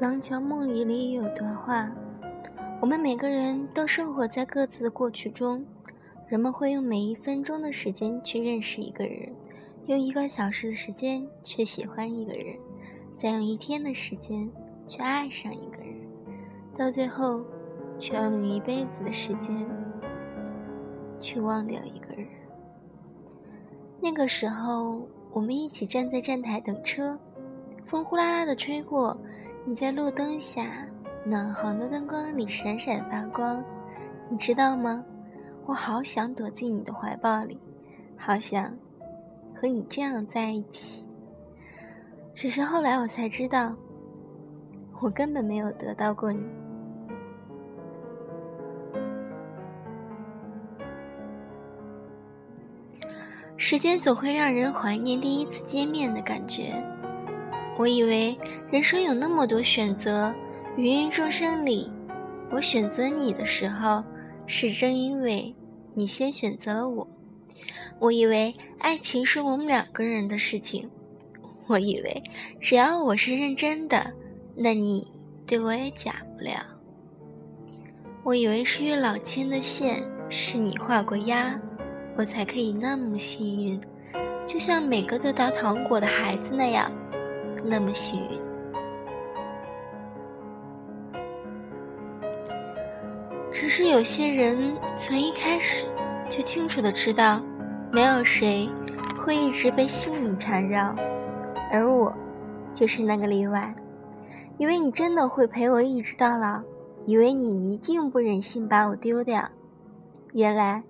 廊桥梦里里有段话：我们每个人都生活在各自的过去中。人们会用每一分钟的时间去认识一个人，用一个小时的时间去喜欢一个人，再用一天的时间去爱上一个人，到最后，却要用一辈子的时间去忘掉一个人。那个时候，我们一起站在站台等车，风呼啦啦的吹过，你在路灯下暖黄的灯光里闪闪发光，你知道吗？我好想躲进你的怀抱里，好想和你这样在一起。只是后来我才知道，我根本没有得到过你。时间总会让人怀念第一次见面的感觉。我以为人生有那么多选择，芸芸众生里，我选择你的时候，是正因为。你先选择了我，我以为爱情是我们两个人的事情，我以为只要我是认真的，那你对我也假不了。我以为是月老牵的线，是你画过押，我才可以那么幸运，就像每个得到糖果的孩子那样，那么幸运。只是有些人从一开始就清楚的知道，没有谁会一直被幸运缠绕，而我就是那个例外。以为你真的会陪我一直到老，以为你一定不忍心把我丢掉，原来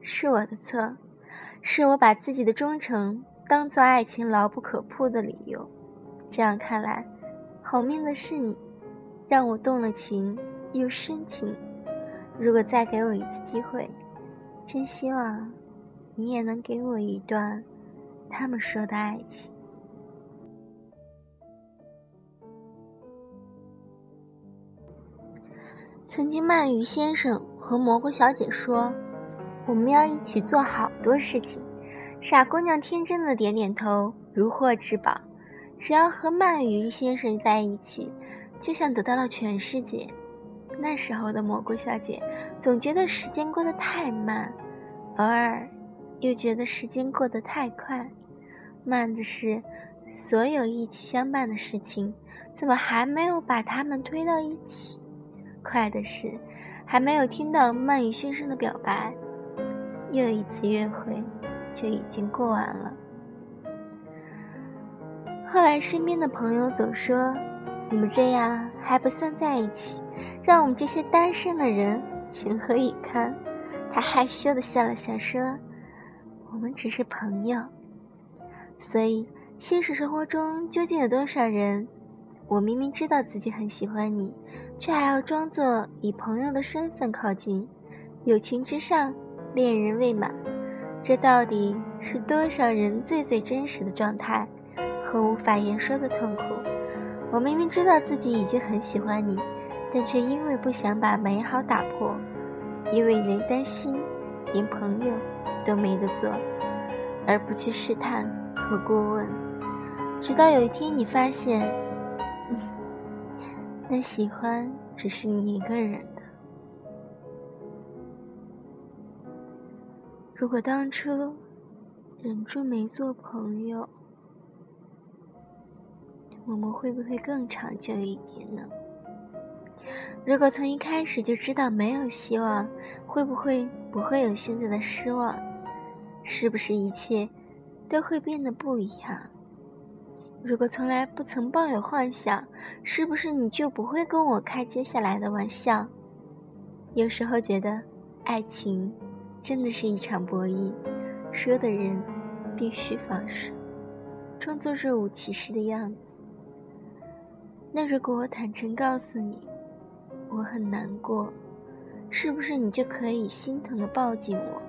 是我的错，是我把自己的忠诚当做爱情牢不可破的理由。这样看来，好命的是你，让我动了情又深情。如果再给我一次机会，真希望你也能给我一段他们说的爱情。曾经，鳗鱼先生和蘑菇小姐说：“我们要一起做好多事情。”傻姑娘天真的点点头，如获至宝。只要和鳗鱼先生在一起，就像得到了全世界。那时候的蘑菇小姐总觉得时间过得太慢，偶尔又觉得时间过得太快。慢的是，所有一起相伴的事情怎么还没有把他们推到一起？快的是，还没有听到鳗鱼先生的表白，又一次约会就已经过完了。后来身边的朋友总说：“你们这样还不算在一起。”让我们这些单身的人情何以堪？他害羞的笑了笑，说：“我们只是朋友。”所以，现实生活中究竟有多少人，我明明知道自己很喜欢你，却还要装作以朋友的身份靠近？友情之上，恋人未满，这到底是多少人最最真实的状态和无法言说的痛苦？我明明知道自己已经很喜欢你。但却因为不想把美好打破，因为连担心，连朋友都没得做，而不去试探和过问，直到有一天你发现，那喜欢只是你一个人的。如果当初忍住没做朋友，我们会不会更长久一点呢？如果从一开始就知道没有希望，会不会不会有现在的失望？是不是一切都会变得不一样？如果从来不曾抱有幻想，是不是你就不会跟我开接下来的玩笑？有时候觉得，爱情真的是一场博弈，说的人必须放手，装作若无其事的样子。那如果我坦诚告诉你？我很难过，是不是你就可以心疼的抱紧我，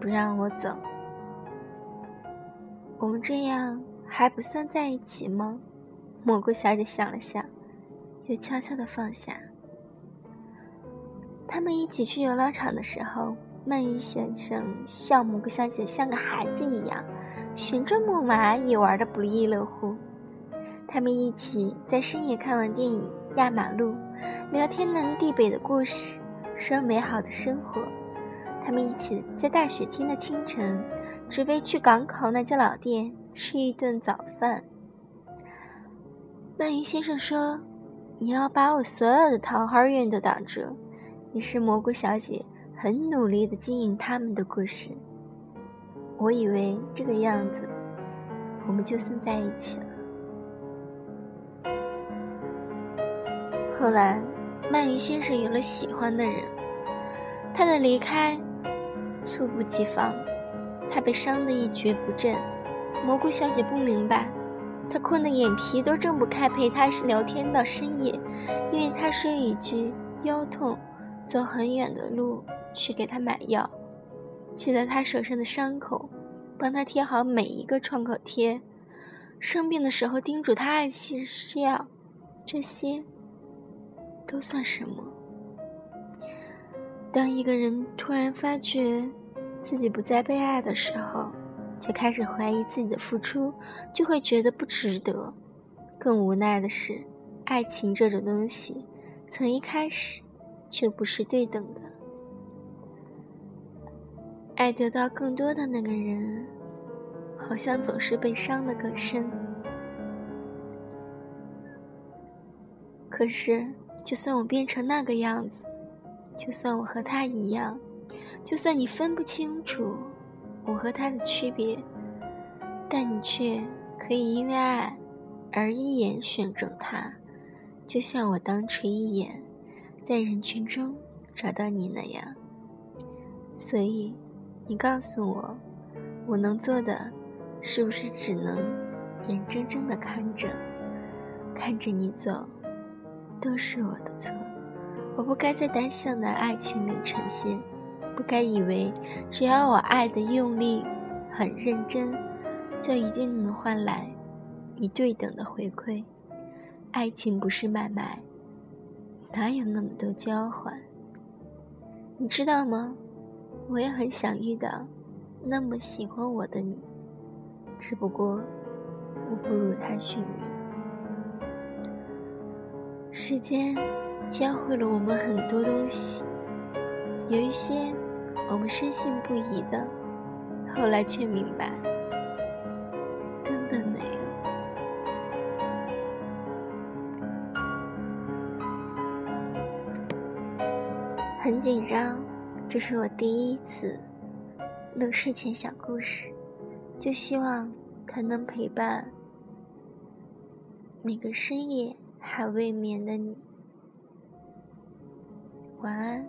不让我走？我们这样还不算在一起吗？蘑菇小姐想了想，又悄悄的放下。他们一起去游乐场的时候，鳗鱼先生笑蘑菇小姐像个孩子一样，旋转木马也玩的不亦乐乎。他们一起在深夜看完电影，压马路，聊天南地北的故事，说美好的生活。他们一起在大雪天的清晨，只为去港口那家老店吃一顿早饭。鳗鱼先生说：“你要把我所有的桃花运都挡住。”于是蘑菇小姐很努力地经营他们的故事。我以为这个样子，我们就算在一起了。后来，鳗鱼先生有了喜欢的人，他的离开猝不及防，他被伤得一蹶不振。蘑菇小姐不明白，她困得眼皮都睁不开，陪他聊天到深夜，因为他说一句腰痛，走很远的路去给他买药，记得他手上的伤口，帮他贴好每一个创口贴，生病的时候叮嘱他爱惜吃药，这些。都算什么？当一个人突然发觉自己不再被爱的时候，就开始怀疑自己的付出，就会觉得不值得。更无奈的是，爱情这种东西，从一开始就不是对等的。爱得到更多的那个人，好像总是被伤得更深。可是。就算我变成那个样子，就算我和他一样，就算你分不清楚我和他的区别，但你却可以因为爱而一眼选中他，就像我当初一眼在人群中找到你那样。所以，你告诉我，我能做的是不是只能眼睁睁地看着，看着你走？都是我的错，我不该在单向的爱情里呈现，不该以为只要我爱的用力、很认真，就一定能换来你对等的回馈。爱情不是买卖，哪有那么多交换？你知道吗？我也很想遇到那么喜欢我的你，只不过我不如他幸运。时间教会了我们很多东西，有一些我们深信不疑的，后来却明白根本没有。很紧张，这是我第一次录睡前小故事，就希望它能陪伴每个深夜。还未眠的你，晚安。